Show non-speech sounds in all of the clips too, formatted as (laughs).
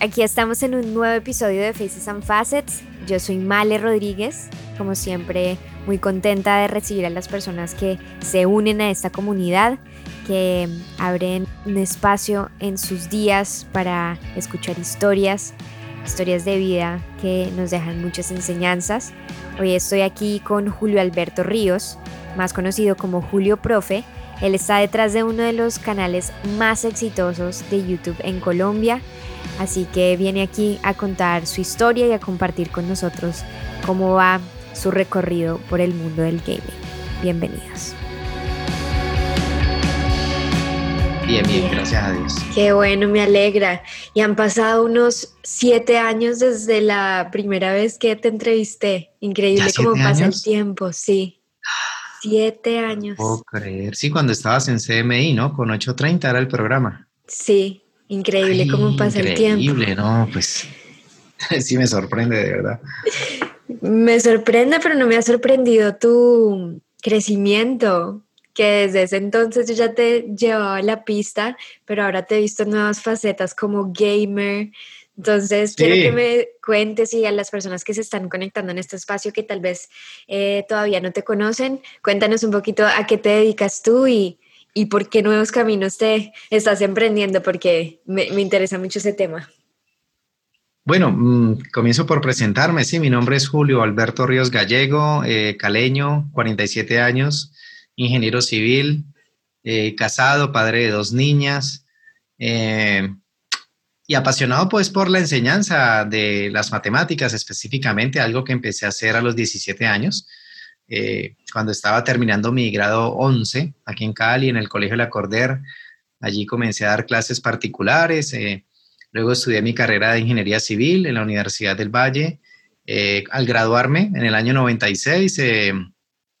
aquí estamos en un nuevo episodio de Faces and Facets. Yo soy Male Rodríguez, como siempre muy contenta de recibir a las personas que se unen a esta comunidad, que abren un espacio en sus días para escuchar historias, historias de vida que nos dejan muchas enseñanzas. Hoy estoy aquí con Julio Alberto Ríos, más conocido como Julio Profe. Él está detrás de uno de los canales más exitosos de YouTube en Colombia Así que viene aquí a contar su historia y a compartir con nosotros cómo va su recorrido por el mundo del gaming. Bienvenidos. Bien, bien, gracias a Dios. Qué bueno, me alegra. Y han pasado unos siete años desde la primera vez que te entrevisté. Increíble cómo pasa el tiempo, sí. Siete años. Puedo creer. Sí, cuando estabas en CMI, ¿no? Con 8.30 era el programa. Sí, Increíble cómo pasa el tiempo. Increíble, no, pues (laughs) sí me sorprende de verdad. Me sorprende, pero no me ha sorprendido tu crecimiento, que desde ese entonces yo ya te llevaba la pista, pero ahora te he visto nuevas facetas como gamer. Entonces, quiero que me cuentes y a las personas que se están conectando en este espacio que tal vez eh, todavía no te conocen, cuéntanos un poquito a qué te dedicas tú y y por qué nuevos caminos te estás emprendiendo, porque me, interesa mucho ese tema. Bueno, mm, comienzo por presentarme. Sí, mi nombre es Julio Alberto Ríos Gallego, eh, caleño, 47 años, ingeniero civil, eh, casado, padre de dos niñas eh, y apasionado pues por la enseñanza de las matemáticas específicamente, algo que empecé a hacer a los 17 años. Eh, cuando estaba terminando mi grado 11 aquí en Cali, en el Colegio La Corder. Allí comencé a dar clases particulares. Eh, luego estudié mi carrera de Ingeniería Civil en la Universidad del Valle. Eh, al graduarme en el año 96,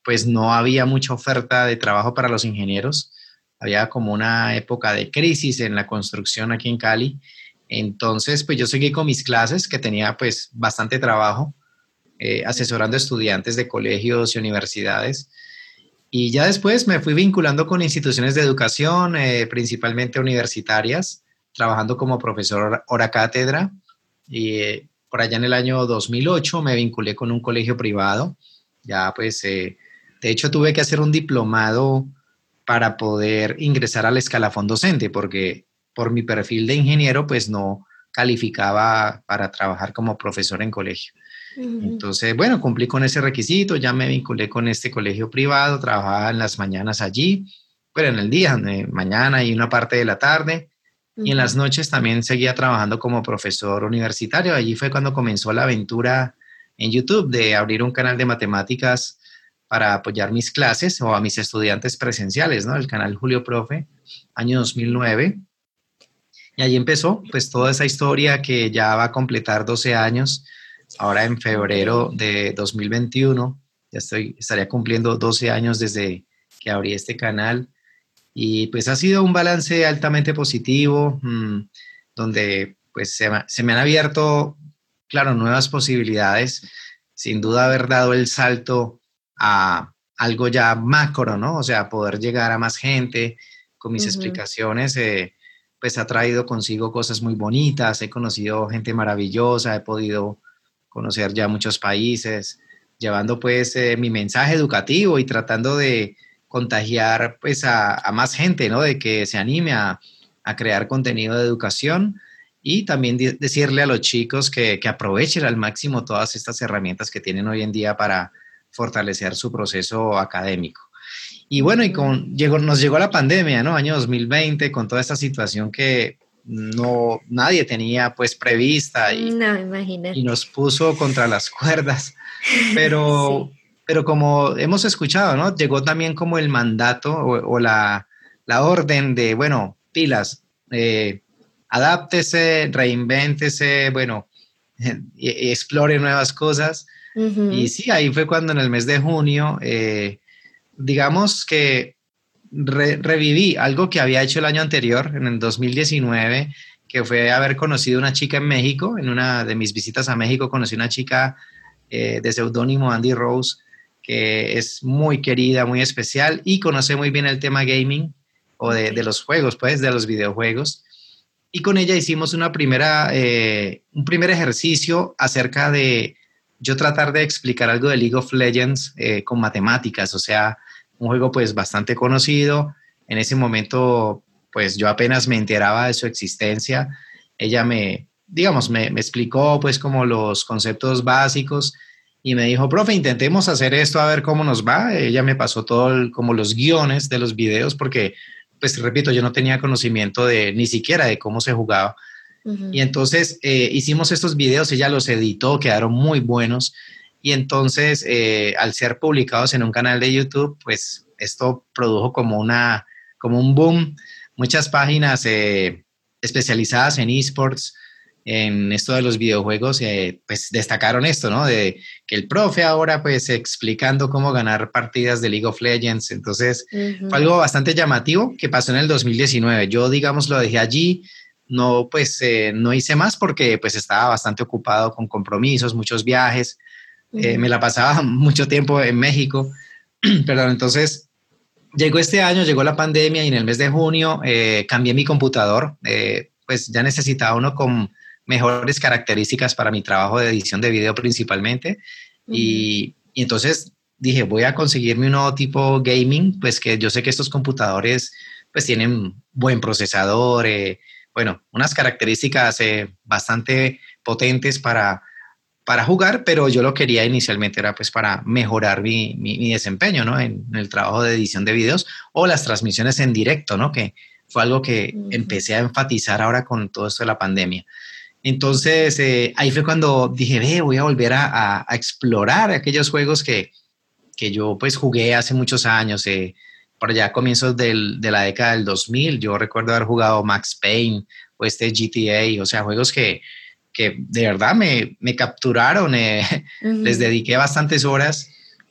pues no había mucha oferta de trabajo para los ingenieros. Había como una época de crisis en la construcción aquí en Cali. Entonces, pues yo seguí con mis clases, que tenía pues bastante trabajo eh, asesorando estudiantes de colegios y universidades. Y ya después me fui vinculando con instituciones de educación, eh, principalmente universitarias, trabajando como profesor hora cátedra. Y eh, por allá en el año 2008 me vinculé con un colegio privado. Ya pues, de hecho tuve que hacer un diplomado para poder ingresar al escalafón docente, porque por mi perfil de ingeniero pues no calificaba para trabajar como profesor en colegio. Entonces, bueno, cumplí con ese requisito, ya me vinculé con este colegio privado, trabajaba en las mañanas allí, pero en el día, mañana y una parte de la tarde. Y en las noches también seguía trabajando como profesor universitario. Allí fue cuando comenzó la aventura en YouTube de abrir un canal de matemáticas para apoyar mis clases o a mis estudiantes presenciales, ¿no? El canal Julio Profe, año 2009. Y allí empezó, pues, toda esa historia que ya va a completar 12 años ahora en febrero de 2021. Ya estoy, estaría cumpliendo 12 años desde que abrí este canal. Y pues ha sido un balance altamente positivo, mm, donde pues se, se, me han abierto, claro, nuevas posibilidades. Sin duda haber dado el salto a algo ya macro, ¿no? O sea, poder llegar a más gente con mis explicaciones, eh, pues ha traído consigo cosas muy bonitas. He conocido gente maravillosa, he podido conocer ya muchos países, llevando pues eh, mi mensaje educativo y tratando de contagiar pues a, más gente, ¿no? De que se anime a, crear contenido de educación y también decirle a los chicos que, aprovechen al máximo todas estas herramientas que tienen hoy en día para fortalecer su proceso académico. Y bueno, y con, nos llegó la pandemia, ¿no? Año 2020, con toda esta situación que no nadie tenía pues prevista y, y nos puso contra las cuerdas. (laughs) Pero, pero como hemos escuchado, ¿no? Llegó también como el mandato o, la, la, orden de, bueno, pilas, eh, adáptese, reinvéntese, bueno, (laughs) explore nuevas cosas. Y sí, ahí fue cuando en el mes de junio, eh, digamos que reviví algo que había hecho el año anterior, en el 2019, que fue haber conocido una chica en México. En una de mis visitas a México conocí una chica eh, de seudónimo Andy Rose, que es muy querida, muy especial y conoce muy bien el tema gaming o de, los juegos, pues, de los videojuegos. y con ella hicimos una primera, eh, un primer ejercicio acerca de yo tratar de explicar algo de League of Legends eh, con matemáticas, o sea, un juego pues bastante conocido. En ese momento pues yo apenas me enteraba de su existencia. Ella me, digamos, me, me explicó pues como los conceptos básicos y me dijo, profe, intentemos hacer esto a ver cómo nos va. Ella me pasó todo como los guiones de los videos porque, pues repito, yo no tenía conocimiento de ni siquiera de cómo se jugaba. Y entonces eh, hicimos estos videos, ella los editó, quedaron muy buenos. Y entonces, eh, al ser publicados en un canal de YouTube, pues esto produjo como, una, como un boom. Muchas páginas eh, especializadas en esports, en esto de los videojuegos, eh, pues destacaron esto, ¿no? De que el profe ahora pues explicando cómo ganar partidas de League of Legends. Entonces, fue algo bastante llamativo que pasó en el 2019. Yo, digamos, lo dejé allí, no, pues eh, no hice más porque pues estaba bastante ocupado con compromisos, muchos viajes. Eh, me la pasaba (laughs) mucho tiempo en México, (clears throat) perdón, entonces llegó este año, llegó la pandemia y en el mes de junio cambié mi computador, pues ya necesitaba uno con mejores características para mi trabajo de edición de video principalmente. y, entonces dije, voy a conseguirme un nuevo tipo gaming, pues que yo sé que estos computadores pues tienen buen procesador, eh, bueno, unas características eh, bastante potentes para, para jugar, pero yo lo quería inicialmente era pues para mejorar mi, mi, desempeño, ¿no? En, el trabajo de edición de videos o las transmisiones en directo, ¿no? Que fue algo que empecé a enfatizar ahora con todo esto de la pandemia. Entonces, eh, ahí fue cuando dije, ve, voy a volver a, explorar aquellos juegos que, que, yo pues jugué hace muchos años, eh, por allá comienzos del, de la década del 2000. Yo recuerdo haber jugado Max Payne o este GTA, o sea, juegos que, que de verdad me, me capturaron, eh, (laughs) les dediqué bastantes horas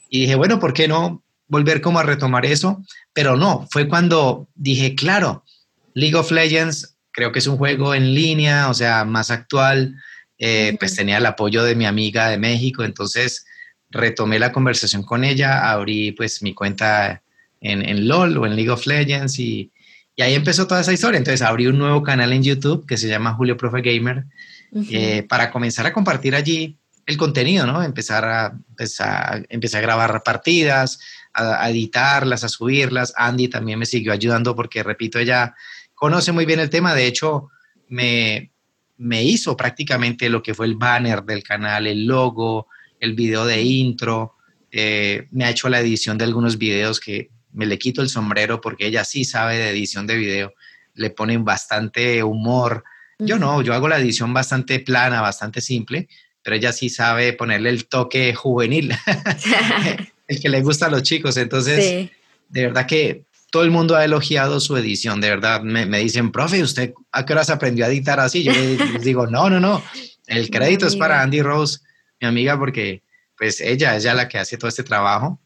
y dije, bueno, ¿por qué no volver como a retomar eso? Pero no, fue cuando dije, claro, League of Legends creo que es un juego en línea, o sea, más actual. Eh, pues tenía el apoyo de mi amiga de México, entonces retomé la conversación con ella, abrí pues mi cuenta en, en LOL o en League of Legends y, y, ahí empezó toda esa historia. Entonces abrí un nuevo canal en YouTube que se llama Julio Profe Gamer eh, para comenzar a compartir allí el contenido, ¿no? Empezar a, pues, a, empezar a grabar partidas, a, editarlas, a subirlas. Andy también me siguió ayudando porque, repito, ella conoce muy bien el tema, de hecho, me, me hizo prácticamente lo que fue el banner del canal, el logo, el video de intro, eh, me ha hecho la edición de algunos videos que me le quito el sombrero porque ella sí sabe de edición de video, le ponen bastante humor. Yo no, yo hago la edición bastante plana, bastante simple, pero ella sí sabe ponerle el toque juvenil, (laughs) (laughs) el que le gusta a los chicos. Entonces, de verdad que todo el mundo ha elogiado su edición, de verdad. Me, dicen, profe, ¿usted a qué horas aprendió a editar así? Yo les digo, no, no, no. El crédito es para Andy Rose, mi amiga, porque pues ella es ya la que hace todo este trabajo.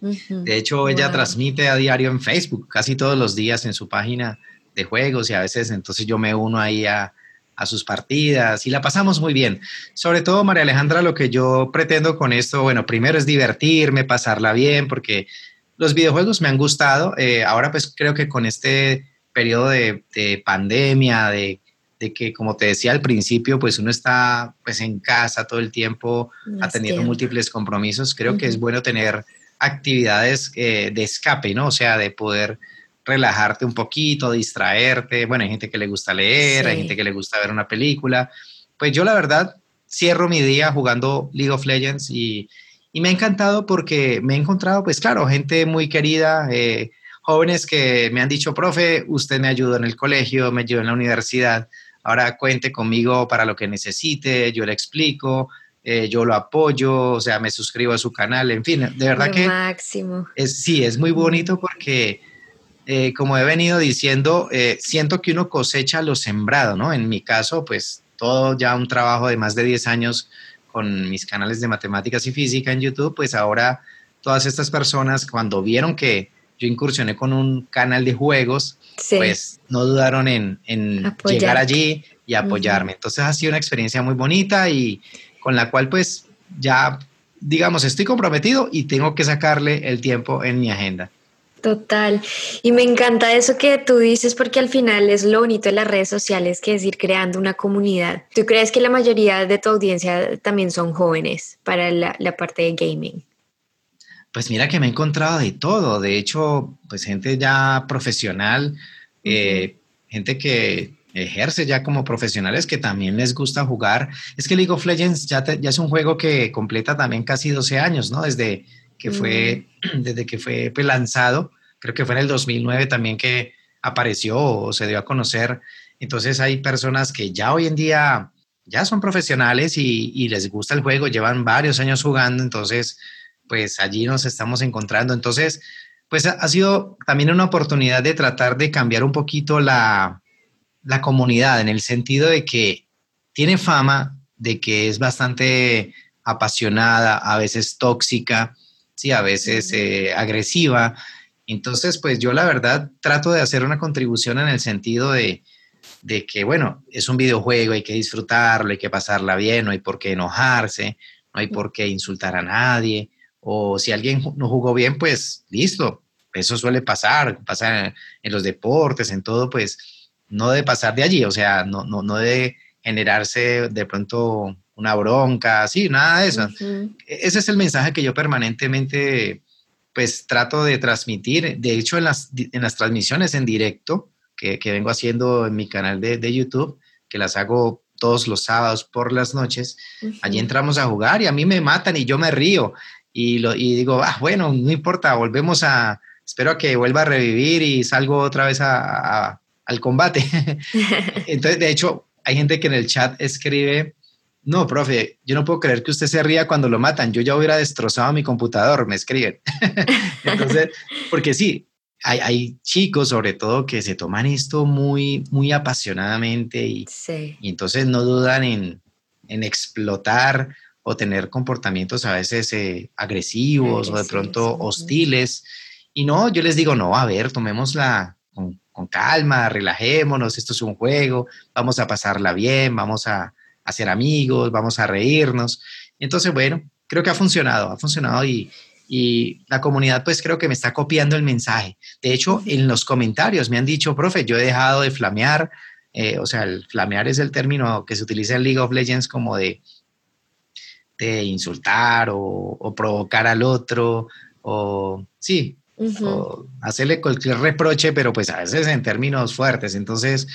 De hecho, ella transmite a diario en Facebook, casi todos los días en su página de juegos y a veces entonces yo me uno ahí a, a sus partidas y la pasamos muy bien. Sobre todo, María Alejandra, lo que yo pretendo con esto, bueno, primero es divertirme, pasarla bien, porque los videojuegos me han gustado. Eh, ahora pues creo que con este periodo de, pandemia, de, que como te decía al principio, pues uno está pues en casa todo el tiempo atendiendo múltiples compromisos, creo que es bueno tener actividades eh, de escape, ¿no? O sea, de poder relajarte un poquito, distraerte. Bueno, hay gente que le gusta leer, hay gente que le gusta ver una película. Pues yo la verdad cierro mi día jugando League of Legends y, y me ha encantado porque me he encontrado, pues claro, gente muy querida, eh, jóvenes que me han dicho, profe, usted me ayudó en el colegio, me ayudó en la universidad, ahora cuente conmigo para lo que necesite, yo le explico, eh, yo lo apoyo, o sea, me suscribo a su canal, en fin, de verdad que... Máximo. Es, sí, es muy bonito porque, eh, como he venido diciendo, siento que uno cosecha lo sembrado, ¿no? En mi caso, pues todo ya un trabajo de más de 10 años con mis canales de matemáticas y física en YouTube, pues ahora todas estas personas cuando vieron que yo incursioné con un canal de juegos, pues no dudaron en, llegar allí y apoyarme. Entonces ha sido una experiencia muy bonita y con la cual pues ya, digamos, estoy comprometido y tengo que sacarle el tiempo en mi agenda. Total. Y me encanta eso que tú dices porque al final es lo bonito de las redes sociales, que es ir creando una comunidad. ¿Tú crees que la mayoría de tu audiencia también son jóvenes para la, parte de gaming? Pues mira que me he encontrado de todo. De hecho, pues gente ya profesional, eh, gente que ejerce ya como profesionales que también les gusta jugar. Es que League of Legends ya, ya es un juego que completa también casi 12 años, ¿no? Desde que fue, (clears throat) desde que fue pues, lanzado, creo que fue en el 2009 también que apareció o se dio a conocer. Entonces hay personas que ya hoy en día ya son profesionales y, y les gusta el juego, llevan varios años jugando, entonces pues allí nos estamos encontrando. Entonces, pues ha sido también una oportunidad de tratar de cambiar un poquito la, la comunidad en el sentido de que tiene fama de que es bastante apasionada, a veces tóxica, sí, a veces eh, agresiva. Entonces, pues yo la verdad trato de hacer una contribución en el sentido de, de que, bueno, es un videojuego, hay que disfrutarlo, hay que pasarla bien, no hay por qué enojarse, no hay por qué insultar a nadie, o si alguien no jugó bien, pues listo, eso suele pasar, pasa en los deportes, en todo, pues no debe pasar de allí, o sea, no, no, no debe generarse de pronto una bronca, sí, nada de eso. Ese es el mensaje que yo permanentemente pues trato de transmitir. De hecho, en las, en las transmisiones en directo que, que vengo haciendo en mi canal de, de, YouTube, que las hago todos los sábados por las noches, allí entramos a jugar y a mí me matan y yo me río y, lo, y digo, ah, bueno, no importa, volvemos a, espero a que vuelva a revivir y salgo otra vez a, al combate. (laughs) Entonces, de hecho, hay gente que en el chat escribe, no, profe, yo no puedo creer que usted se ría cuando lo matan. Yo ya hubiera destrozado mi computador, me escriben. (laughs) Entonces, porque sí, hay, chicos sobre todo que se toman esto muy, muy apasionadamente y, y entonces no dudan en, explotar o tener comportamientos a veces eh, agresivos o de pronto hostiles. Y no, yo les digo, no, a ver, tomémosla con, con calma, relajémonos, esto es un juego, vamos a pasarla bien, vamos a, a ser amigos, vamos a reírnos. Entonces, bueno, creo que ha funcionado, ha funcionado y, y la comunidad pues creo que me está copiando el mensaje. De hecho, en los comentarios me han dicho, profe, yo he dejado de flamear, eh, o sea, el flamear es el término que se utiliza en League of Legends como de, de insultar o, provocar al otro, o sí, o hacerle cualquier reproche, pero pues a veces en términos fuertes. Entonces,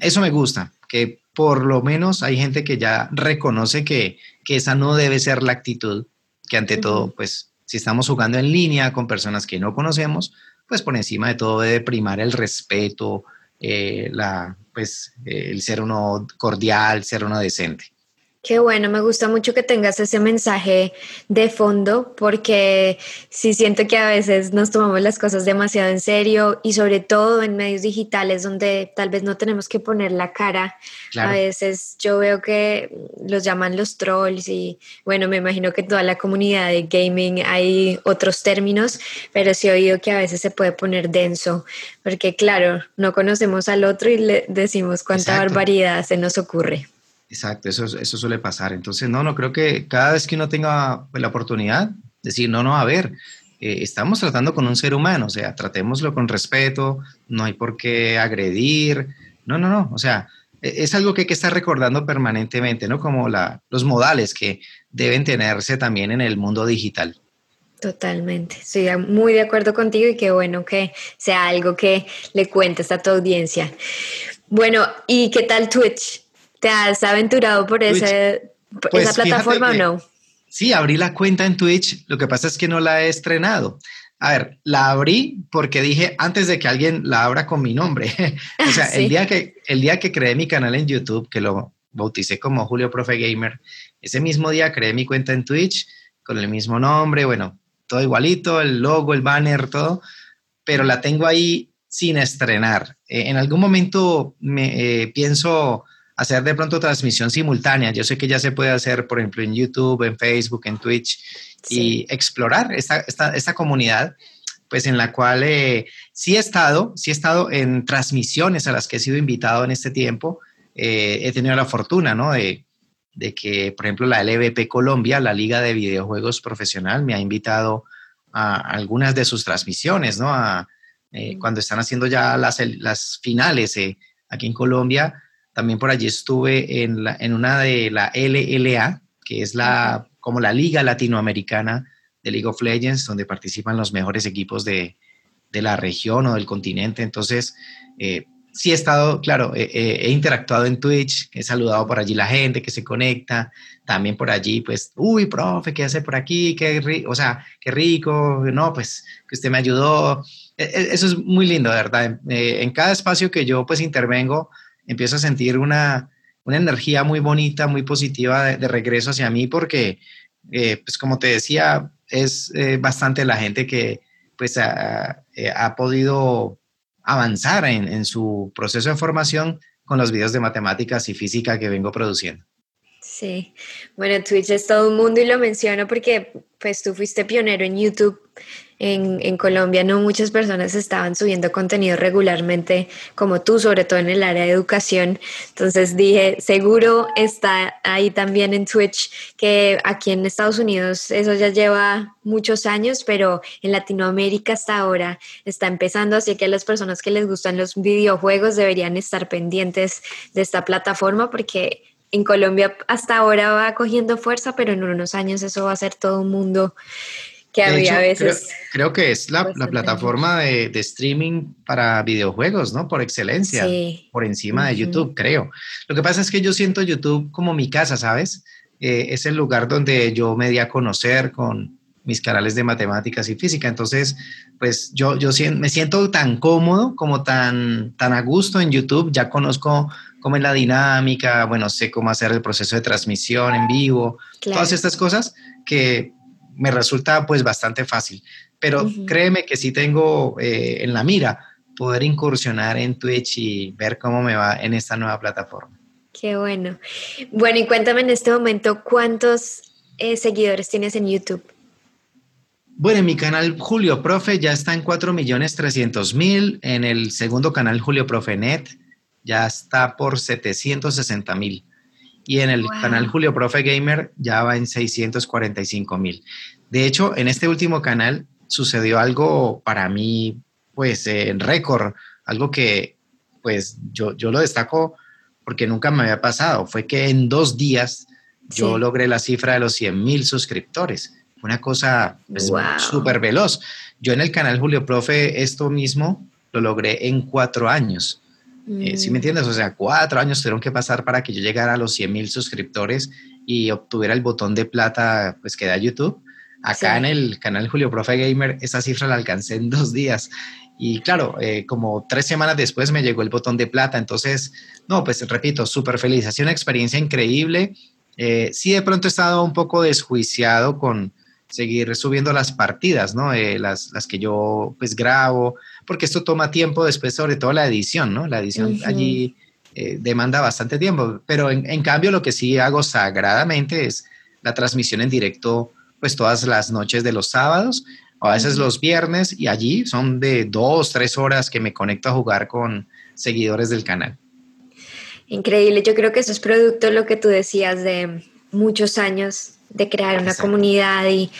eso me gusta, que por lo menos hay gente que ya reconoce que, esa no debe ser la actitud, que ante todo, pues si estamos jugando en línea con personas que no conocemos, pues por encima de todo debe primar el respeto, eh, la, pues, el ser uno cordial, ser uno decente. Qué bueno, me gusta mucho que tengas ese mensaje de fondo porque sí siento que a veces nos tomamos las cosas demasiado en serio y sobre todo en medios digitales donde tal vez no tenemos que poner la cara. A veces yo veo que los llaman los trolls y bueno, me imagino que toda la comunidad de gaming hay otros términos, pero sí he oído que a veces se puede poner denso porque claro, no conocemos al otro y le decimos cuánta barbaridad se nos ocurre. Exacto, eso, eso suele pasar. Entonces, no, no, creo que cada vez que uno tenga pues, la oportunidad, decir, no, no, a ver, eh, estamos tratando con un ser humano, o sea, tratémoslo con respeto, no hay por qué agredir, no, no, no, o sea, e, es algo que hay que estar recordando permanentemente, ¿no? Como la, los modales que deben tenerse también en el mundo digital. Totalmente, estoy muy de acuerdo contigo y qué bueno que sea algo que le cuentes a tu audiencia. Bueno, ¿y qué tal Twitch? ¿Te has aventurado por, ese, pues esa plataforma o no? Sí, abrí la cuenta en Twitch, lo que pasa es que no la he estrenado. A ver, la abrí porque dije antes de que alguien la abra con mi nombre. (laughs) o sea, (laughs) el, día que, el día que creé mi canal en YouTube, que lo bauticé como Julio Profe Gamer, ese mismo día creé mi cuenta en Twitch con el mismo nombre, bueno, todo igualito, el logo, el banner, todo, pero la tengo ahí sin estrenar. Eh, en algún momento me eh, pienso hacer de pronto transmisión simultánea. Yo sé que ya se puede hacer, por ejemplo, en YouTube, en Facebook, en Twitch, y explorar esta, esta, esta, comunidad, pues en la cual eh, sí he estado, sí he estado en transmisiones a las que he sido invitado en este tiempo. Eh, he tenido la fortuna, ¿no? De, de, que, por ejemplo, la LVP Colombia, la Liga de Videojuegos Profesional, me ha invitado a algunas de sus transmisiones, ¿no? Eh, cuando están haciendo ya las, las finales eh, aquí en Colombia, también por allí estuve en, en una de la LLA, que es la, como la Liga Latinoamericana de League of Legends, donde participan los mejores equipos de, de la región o del continente. Entonces, eh, sí he estado, claro, he interactuado en Twitch, he saludado por allí la gente que se conecta, también por allí, pues, uy, profe, ¿qué hace por aquí? Qué o sea, qué rico, no, pues, que usted me ayudó. E, e, eso es muy lindo, de verdad. Eh, en cada espacio que yo, pues, intervengo, empiezo a sentir una, una energía muy bonita, muy positiva de, regreso hacia mí, porque, eh, pues, como te decía, es bastante la gente que, pues, ha, ha podido avanzar en, su proceso de formación con los videos de matemáticas y física que vengo produciendo. Sí, bueno, Twitch es todo un mundo y lo menciono porque pues tú fuiste pionero en YouTube en, Colombia no muchas personas estaban subiendo contenido regularmente como tú, sobre todo en el área de educación. Entonces dije, seguro está ahí también en Twitch, que aquí en Estados Unidos eso ya lleva muchos años, pero en Latinoamérica hasta ahora está empezando, así que las personas que les gustan los videojuegos deberían estar pendientes de esta plataforma porque en Colombia hasta ahora va cogiendo fuerza, pero en unos años eso va a ser todo un mundo que había veces. Creo, que es la, plataforma de, streaming para videojuegos, ¿no? Por excelencia, por encima de YouTube, creo. Lo que pasa es que yo siento YouTube como mi casa, ¿sabes? Eh, es el lugar donde yo me di a conocer con mis canales de matemáticas y física. Entonces, pues yo, yo me siento tan cómodo, como tan, tan a gusto en YouTube. Ya conozco cómo es la dinámica, bueno, sé cómo hacer el proceso de transmisión en vivo, todas estas cosas que me resulta pues bastante fácil. Pero créeme que sí tengo eh, en la mira poder incursionar en Twitch y ver cómo me va en esta nueva plataforma. Qué bueno. Bueno, y cuéntame en este momento cuántos eh, seguidores tienes en YouTube. Bueno, en mi canal Julio Profe ya está en 4.300.000. En el segundo canal Julio Profe Net ya está por 760.000 y en el canal Julio Profe Gamer ya va en 645 mil. De hecho, en este último canal sucedió algo para mí, pues, en récord, algo que, pues, yo, yo lo destaco porque nunca me había pasado. Fue que en dos días yo logré la cifra de los 100 mil suscriptores. Una cosa pues, súper veloz. Yo en el canal Julio Profe esto mismo lo logré en cuatro años. Eh, ¿Sí me mm. entiendes? O sea, cuatro años tuvieron que pasar para que yo llegara a los 100 mil suscriptores y obtuviera el botón de plata pues que da YouTube. Acá en el canal Julio Profe Gamer, esa cifra la alcancé en dos días. Y claro, eh, como tres semanas después me llegó el botón de plata. Entonces, no, pues repito, súper feliz. Ha sido una experiencia increíble. Eh, sí, de pronto he estado un poco desjuiciado con seguir subiendo las partidas, ¿no? las, las que yo pues grabo porque esto toma tiempo después, sobre todo la edición, ¿no? La edición allí eh, demanda bastante tiempo, pero en, cambio lo que sí hago sagradamente es la transmisión en directo, pues todas las noches de los sábados, o a veces los viernes, y allí son de dos, tres horas que me conecto a jugar con seguidores del canal. Increíble, yo creo que eso es producto de lo que tú decías de muchos años de crear una comunidad y,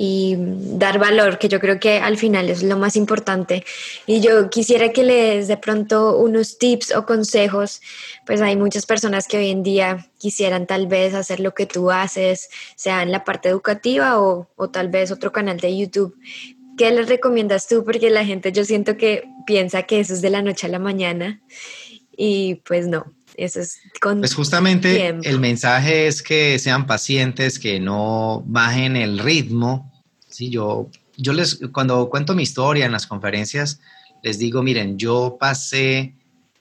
y dar valor, que yo creo que al final es lo más importante. Y yo quisiera que le des de pronto unos tips o consejos, pues hay muchas personas que hoy en día quisieran tal vez hacer lo que tú haces, sea en la parte educativa o, o tal vez otro canal de YouTube. ¿Qué les recomiendas tú? Porque la gente yo siento que piensa que eso es de la noche a la mañana y pues no, eso es con Pues justamente el mensaje es que sean pacientes, que no bajen el ritmo. Sí, yo, yo les, cuando cuento mi historia en las conferencias, les digo, miren, yo pasé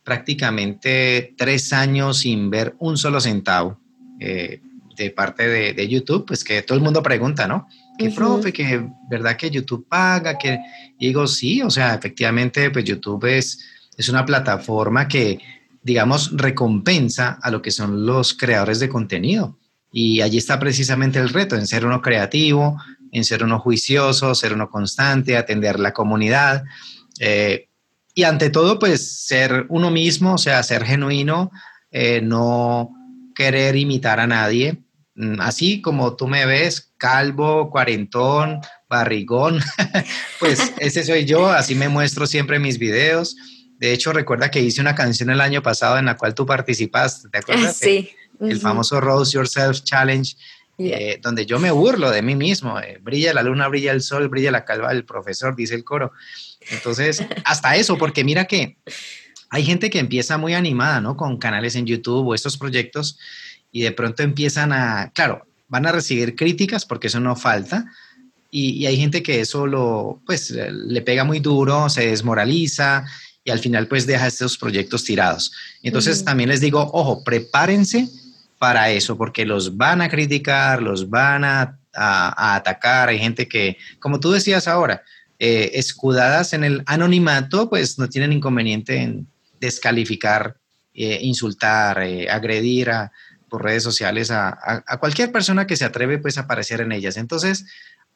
prácticamente tres años sin ver un solo centavo eh, de parte de, YouTube, pues que todo el mundo pregunta, ¿no? ¿Qué profe? ¿Que verdad que YouTube paga? que digo, sí, o sea, efectivamente, pues YouTube es, es una plataforma que digamos, recompensa a lo que son los creadores de contenido. Y allí está precisamente el reto, en ser uno creativo, en ser uno juicioso, ser uno constante, atender la comunidad. Eh, y ante todo, pues ser uno mismo, o sea, ser genuino, eh, no querer imitar a nadie, mm, así como tú me ves, calvo, cuarentón, barrigón, (laughs) pues ese soy yo, así me muestro siempre en mis videos. De hecho, recuerda que hice una canción el año pasado en la cual tú participaste, ¿te acuerdas? Sí. El famoso Rose Yourself Challenge, eh, donde yo me burlo de mí mismo. Eh, brilla la luna, brilla el sol, brilla la calva del profesor, dice el coro. Entonces, (laughs) hasta eso, porque mira que hay gente que empieza muy animada, ¿no? Con canales en YouTube o estos proyectos y de pronto empiezan a, claro, van a recibir críticas porque eso no falta. Y, hay gente que eso lo, pues, le pega muy duro, se desmoraliza y al final pues deja estos proyectos tirados. Entonces también les digo, ojo, prepárense para eso, porque los van a criticar, los van a, atacar. Hay gente que, como tú decías ahora, eh, escudadas en el anonimato, pues no tienen inconveniente en descalificar, eh, insultar, eh, agredir a, por redes sociales a, cualquier persona que se atreve pues a aparecer en ellas. Entonces,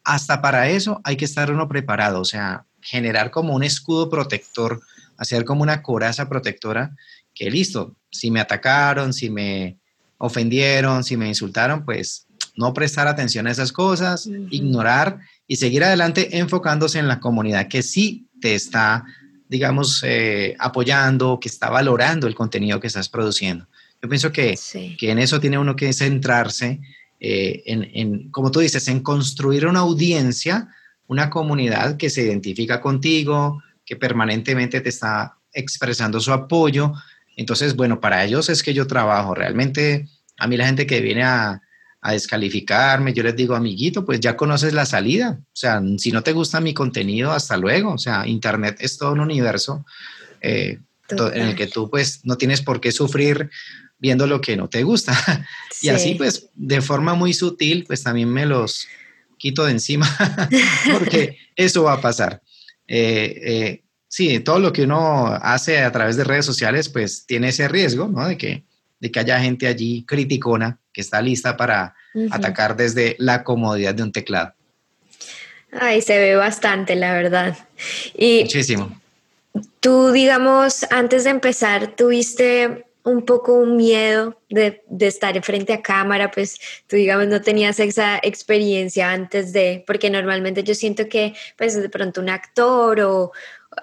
hasta para eso hay que estar uno preparado, o sea, generar como un escudo protector, hacer como una coraza protectora, que listo, si me atacaron, si me ofendieron, si me insultaron, pues no prestar atención a esas cosas, ignorar y seguir adelante enfocándose en la comunidad que sí te está, digamos, eh, apoyando, que está valorando el contenido que estás produciendo. Yo pienso que, que en eso tiene uno que centrarse, eh, en, en, como tú dices, en construir una audiencia, una comunidad que se identifica contigo, que permanentemente te está expresando su apoyo entonces, bueno, para ellos es que yo trabajo. Realmente, a mí la gente que viene a, descalificarme, yo les digo, amiguito, pues ya conoces la salida. O sea, si no te gusta mi contenido, hasta luego. O sea, Internet es todo un universo eh, en el que tú pues no tienes por qué sufrir viendo lo que no te gusta. (laughs) y así pues de forma muy sutil pues también me los quito de encima (laughs) porque eso va a pasar. Eh, eh, sí, todo lo que uno hace a través de redes sociales, pues tiene ese riesgo, ¿no? De que, de que haya gente allí criticona que está lista para atacar desde la comodidad de un teclado. Ay, se ve bastante, la verdad. Y Muchísimo. Tú, digamos, antes de empezar, tuviste un poco un miedo de, de, estar frente a cámara, pues tú digamos no tenías esa experiencia antes de, porque normalmente yo siento que pues de pronto un actor o,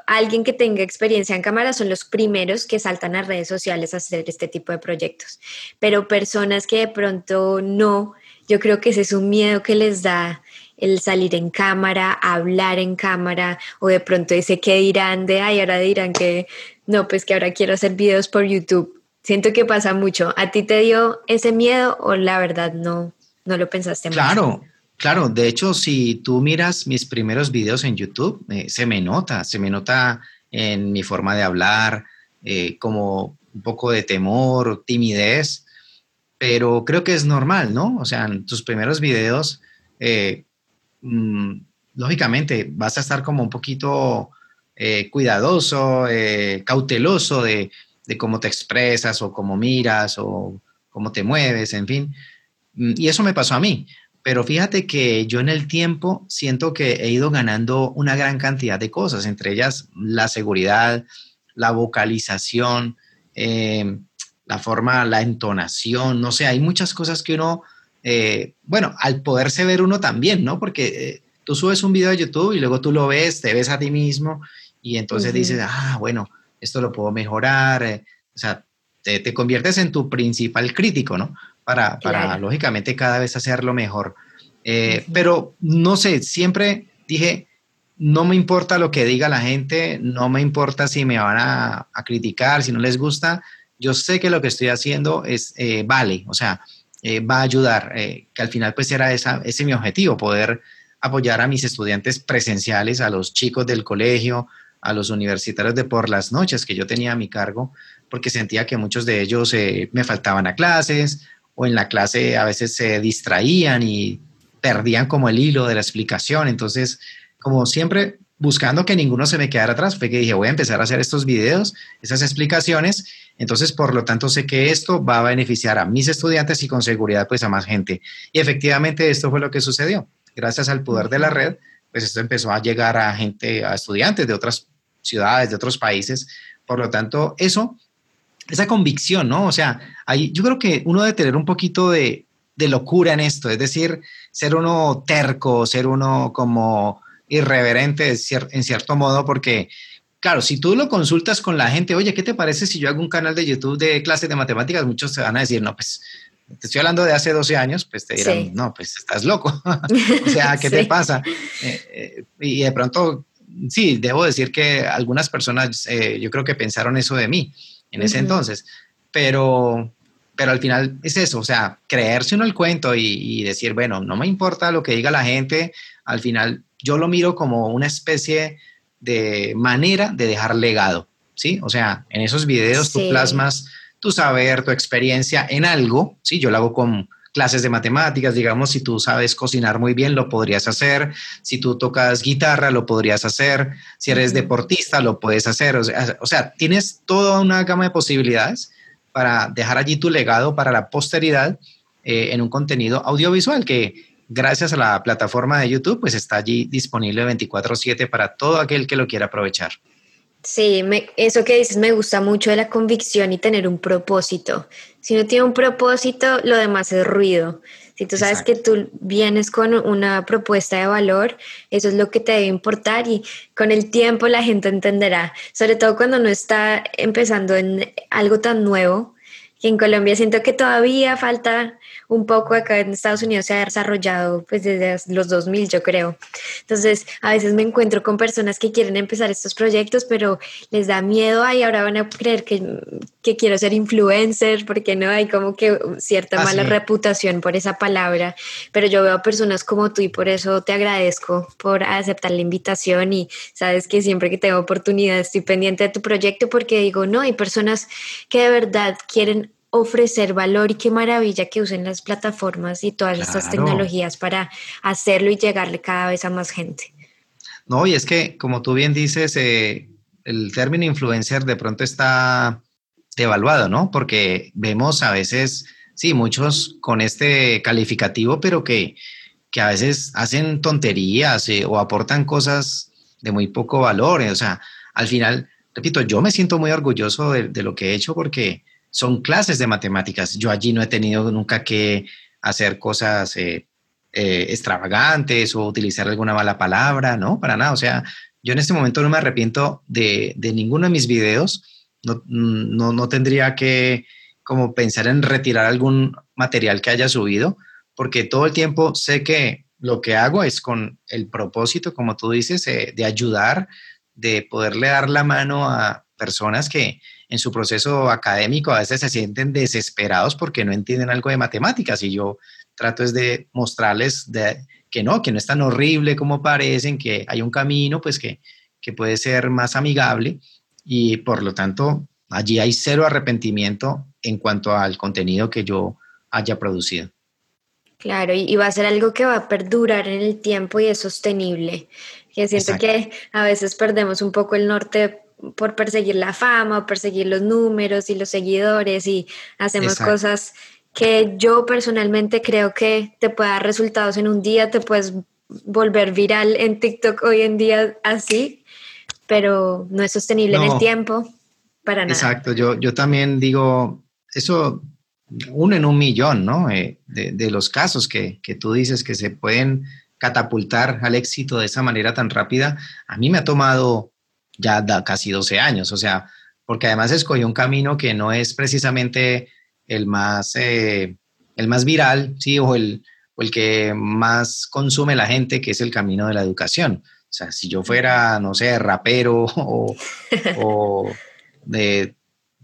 alguien que tenga experiencia en cámara son los primeros que saltan a redes sociales a hacer este tipo de proyectos. Pero personas que de pronto no, yo creo que ese es un miedo que les da el salir en cámara, hablar en cámara, o de pronto ese que dirán de, ay, ahora dirán que no, pues que ahora quiero hacer videos por YouTube. Siento que pasa mucho. ¿A ti te dio ese miedo o la verdad no, no lo pensaste Claro, Claro, de hecho, si tú miras mis primeros videos en YouTube, eh, se me nota, se me nota en mi forma de hablar, eh, como un poco de temor, timidez, pero creo que es normal, ¿no? O sea, en tus primeros videos, eh, mm, lógicamente vas a estar como un poquito cuidadoso, cauteloso de, de cómo te expresas o cómo miras o cómo te mueves, en fin. Mm, y eso me pasó a mí. Pero fíjate que yo en el tiempo siento que he ido ganando una gran cantidad de cosas, entre ellas la seguridad, la vocalización, eh, la forma, la entonación, no sé, hay muchas cosas que uno, eh, bueno, al poderse ver uno también, ¿no? Porque eh, tú subes un video a YouTube y luego tú lo ves, te ves a ti mismo y entonces dices, ah, bueno, esto lo puedo mejorar, o sea, te, te, conviertes en tu principal crítico, ¿no? para, lógicamente, cada vez hacerlo mejor. Eh, pero no sé, siempre dije, no me importa lo que diga la gente, no me importa si me van a, criticar, si no les gusta, yo sé que lo que estoy haciendo es, eh, vale, o sea, eh, va a ayudar, que al final pues era esa, ese mi objetivo, poder apoyar a mis estudiantes presenciales, a los chicos del colegio, a los universitarios de por las noches que yo tenía a mi cargo, porque sentía que muchos de ellos me faltaban a clases o en la clase a veces se distraían y perdían como el hilo de la explicación. Entonces, como siempre, buscando que ninguno se me quedara atrás, fue que dije, voy a empezar a hacer estos videos, esas explicaciones. Entonces, por lo tanto, sé que esto va a beneficiar a mis estudiantes y con seguridad, pues a más gente. Y efectivamente, esto fue lo que sucedió. Gracias al poder de la red, pues esto empezó a llegar a gente, a estudiantes de otras ciudades, de otros países. Por lo tanto, eso esa convicción, ¿no? O sea, yo creo que uno debe tener un poquito de, de locura en esto, es decir, ser uno terco, ser uno como irreverente en cierto modo, porque claro, si tú lo consultas con la gente, oye, ¿qué te parece si yo hago un canal de YouTube de clases de matemáticas? Muchos te van a decir, no, pues te estoy hablando de hace 12 años, pues te dirán, no, pues estás loco. (laughs) o sea, (laughs) ¿qué te pasa? Eh, eh, y de pronto, sí, debo decir que algunas personas, eh, yo creo que pensaron eso de mí en ese entonces, pero, pero al final es eso, o sea, creerse uno el cuento y, y decir, bueno, no me importa lo que diga la gente, al final yo lo miro como una especie de manera de dejar legado, ¿sí? O sea, en esos videos tú plasmas tu saber, tu experiencia en algo, ¿sí? Yo lo hago con clases de matemáticas, digamos, si tú sabes cocinar muy bien, lo podrías hacer, si tú tocas guitarra, lo podrías hacer, si eres deportista, lo puedes hacer, o sea, o sea, tienes toda una gama de posibilidades para dejar allí tu legado para la posteridad eh, en un contenido audiovisual que gracias a la plataforma de YouTube, pues está allí disponible 24/7 para todo aquel que lo quiera aprovechar. Sí, eso que dices me gusta mucho de la convicción y tener un propósito. Si no tiene un propósito, lo demás es ruido. Si tú sabes que tú vienes con una propuesta de valor, eso es lo que te debe importar y con el tiempo la gente entenderá, sobre todo cuando no está empezando en algo tan nuevo, en Colombia siento que todavía falta un poco acá en Estados Unidos se ha desarrollado pues desde los 2000 yo creo. Entonces a veces me encuentro con personas que quieren empezar estos proyectos pero les da miedo y ahora van a creer que, que quiero ser influencer porque no hay como que cierta ah, mala reputación por esa palabra. Pero yo veo personas como tú y por eso te agradezco por aceptar la invitación y sabes que siempre que tengo oportunidad estoy pendiente de tu proyecto porque digo, no, hay personas que de verdad quieren ofrecer valor y qué maravilla que usen las plataformas y todas estas tecnologías para hacerlo y llegarle cada vez a más gente. No, y es que, como tú bien dices, eh, el término influencer de pronto está devaluado, ¿no? Porque vemos a veces, sí, muchos con este calificativo, pero que, que a veces hacen tonterías eh, o aportan cosas de muy poco valor. O sea, al final, repito, yo me siento muy orgulloso de, de lo que he hecho porque son clases de matemáticas. Yo allí no he tenido nunca que hacer cosas eh, eh, extravagantes o utilizar alguna mala palabra, ¿no? Para nada. O sea, yo en este momento no me arrepiento de, ninguno de mis videos. No, no, tendría que como pensar en retirar algún material que haya subido, porque todo el tiempo sé que lo que hago es con el propósito, como tú dices, eh, de ayudar, de poderle dar la mano a personas que, en su proceso académico a veces se sienten desesperados porque no entienden algo de matemáticas y yo trato es de mostrarles de, que no, que no es tan horrible como parecen, que hay un camino pues que, que puede ser más amigable y por lo tanto allí hay cero arrepentimiento en cuanto al contenido que yo haya producido. Claro, y, va a ser algo que va a perdurar en el tiempo y es sostenible. Que siento que a veces perdemos un poco el norte por perseguir la fama, perseguir los números y los seguidores y hacemos cosas que yo personalmente creo que te puede dar resultados en un día, te puedes volver viral en TikTok hoy en día así, pero no es sostenible en el tiempo para nada. Exacto, yo, yo también digo, eso uno en un millón, ¿no? Eh, de, los casos que, que tú dices que se pueden catapultar al éxito de esa manera tan rápida, a mí me ha tomado ya da casi 12 años, o sea, porque además escogió un camino que no es precisamente el más, eh, el más viral, ¿sí? O el, el que más consume la gente, que es el camino de la educación. O sea, si yo fuera, no sé, rapero (laughs) o, o de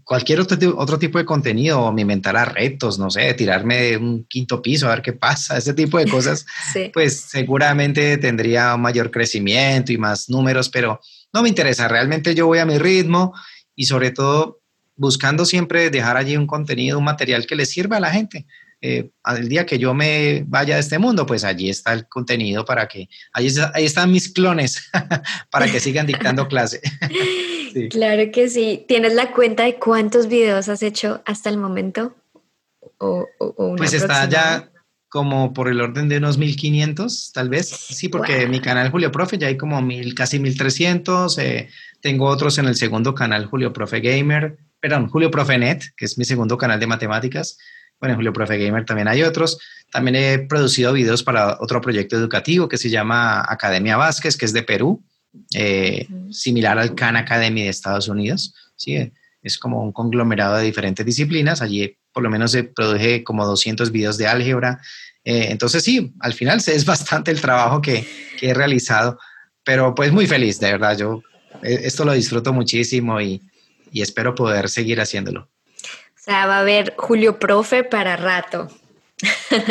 cualquier otro, otro, tipo de contenido, o me inventara retos, no sé, tirarme de un quinto piso a ver qué pasa, ese tipo de cosas, (laughs) pues seguramente tendría un mayor crecimiento y más números, pero no me interesa, realmente yo voy a mi ritmo y sobre todo buscando siempre dejar allí un contenido, un material que le sirva a la gente. Eh, el día que yo me vaya de este mundo, pues allí está el contenido para que, ahí, ahí están mis clones (laughs) para que sigan dictando (laughs) clase. (laughs) Claro que sí. ¿Tienes la cuenta de cuántos videos has hecho hasta el momento? O, pues está ya como por el orden de unos 1500, tal vez. Sí, porque mi canal Julio Profe ya hay como mil, casi 1300. Eh, tengo otros en el segundo canal Julio Profe Gamer, perdón, Julio Profe Net, que es mi segundo canal de matemáticas. bueno, en Julio Profe Gamer también hay otros. También he producido videos para otro proyecto educativo que se llama Academia Vázquez, que es de Perú, eh, similar al Khan Academy de Estados Unidos. ¿sí? Es como un conglomerado de diferentes disciplinas. Allí por lo menos se produje como 200 videos de álgebra. Eh, entonces sí, al final es bastante el trabajo que, que, he realizado, pero pues muy feliz, de verdad. Yo eh, esto lo disfruto muchísimo y, y espero poder seguir haciéndolo. O sea, va a haber Julio Profe para rato.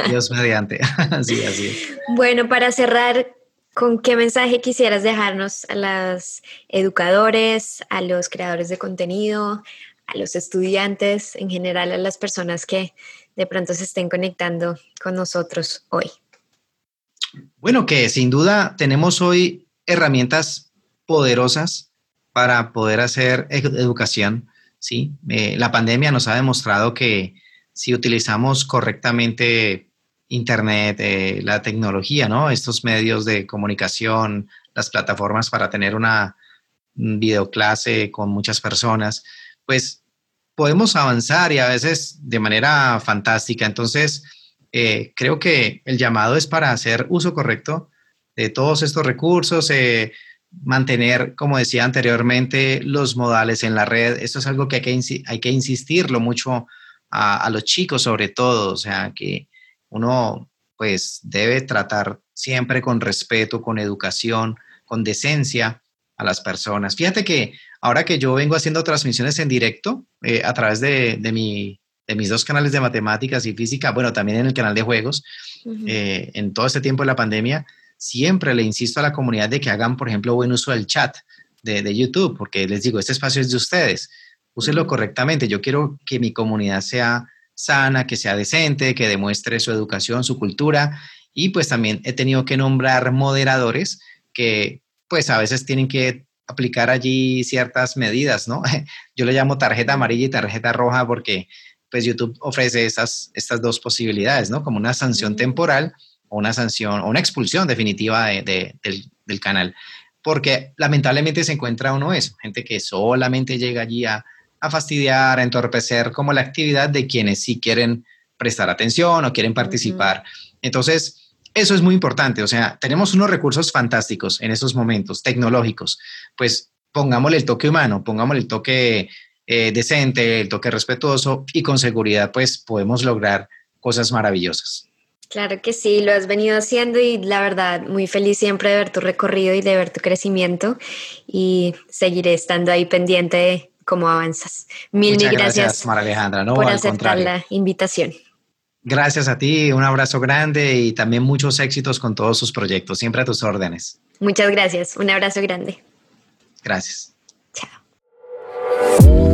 Dios mediante. (laughs) (laughs) así, así. Bueno, para cerrar, ¿con qué mensaje quisieras dejarnos a los educadores, a los creadores de contenido, a los estudiantes, en general a las personas que de pronto se estén conectando con nosotros hoy? Bueno, que sin duda tenemos hoy herramientas poderosas para poder hacer educación. ¿sí? Eh, la pandemia nos ha demostrado que si utilizamos correctamente Internet, eh, la tecnología, ¿no? Estos medios de comunicación, las plataformas para tener una videoclase con muchas personas, pues podemos avanzar y a veces de manera fantástica. Entonces, eh, creo que el llamado es para hacer uso correcto de todos estos recursos, eh, mantener, como decía anteriormente, los modales en la red. Esto es algo que hay que, hay que insistirlo mucho a, los chicos sobre todo, o sea, que uno pues debe tratar siempre con respeto, con educación, con decencia a las personas. Fíjate que ahora que yo vengo haciendo transmisiones en directo eh, a través de, de, mi, de, mis dos canales de matemáticas y física, bueno, también en el canal de juegos, eh, en todo este tiempo de la pandemia, siempre le insisto a la comunidad de que hagan, por ejemplo, buen uso del chat de, de YouTube, porque les digo, este espacio es de ustedes úselo correctamente. Yo quiero que mi comunidad sea sana, que sea decente, que demuestre su educación, su cultura. Y pues también he tenido que nombrar moderadores que pues a veces tienen que aplicar allí ciertas medidas, ¿no? (laughs) Yo le llamo tarjeta amarilla y tarjeta roja porque pues YouTube ofrece estas, estas dos posibilidades, ¿no? Como una sanción temporal o una sanción o una expulsión definitiva del, del, canal. Porque lamentablemente se encuentra uno eso, gente que solamente llega allí a, a fastidiar, a entorpecer como la actividad de quienes sí quieren prestar atención o quieren participar. Entonces, eso es muy importante. O sea, tenemos unos recursos fantásticos en estos momentos, tecnológicos. Pues pongámosle el toque humano, pongámosle el toque eh, decente, el toque respetuoso y con seguridad, pues podemos lograr cosas maravillosas. Claro que sí, lo has venido haciendo y la verdad, muy feliz siempre de ver tu recorrido y de ver tu crecimiento y seguiré estando ahí pendiente de cómo avanzas. Mil, mil gracias, María Alejandra, no, por aceptar la invitación. Gracias a ti, un abrazo grande y también muchos éxitos con todos sus proyectos, siempre a tus órdenes. Muchas gracias, un abrazo grande. Gracias. Chao.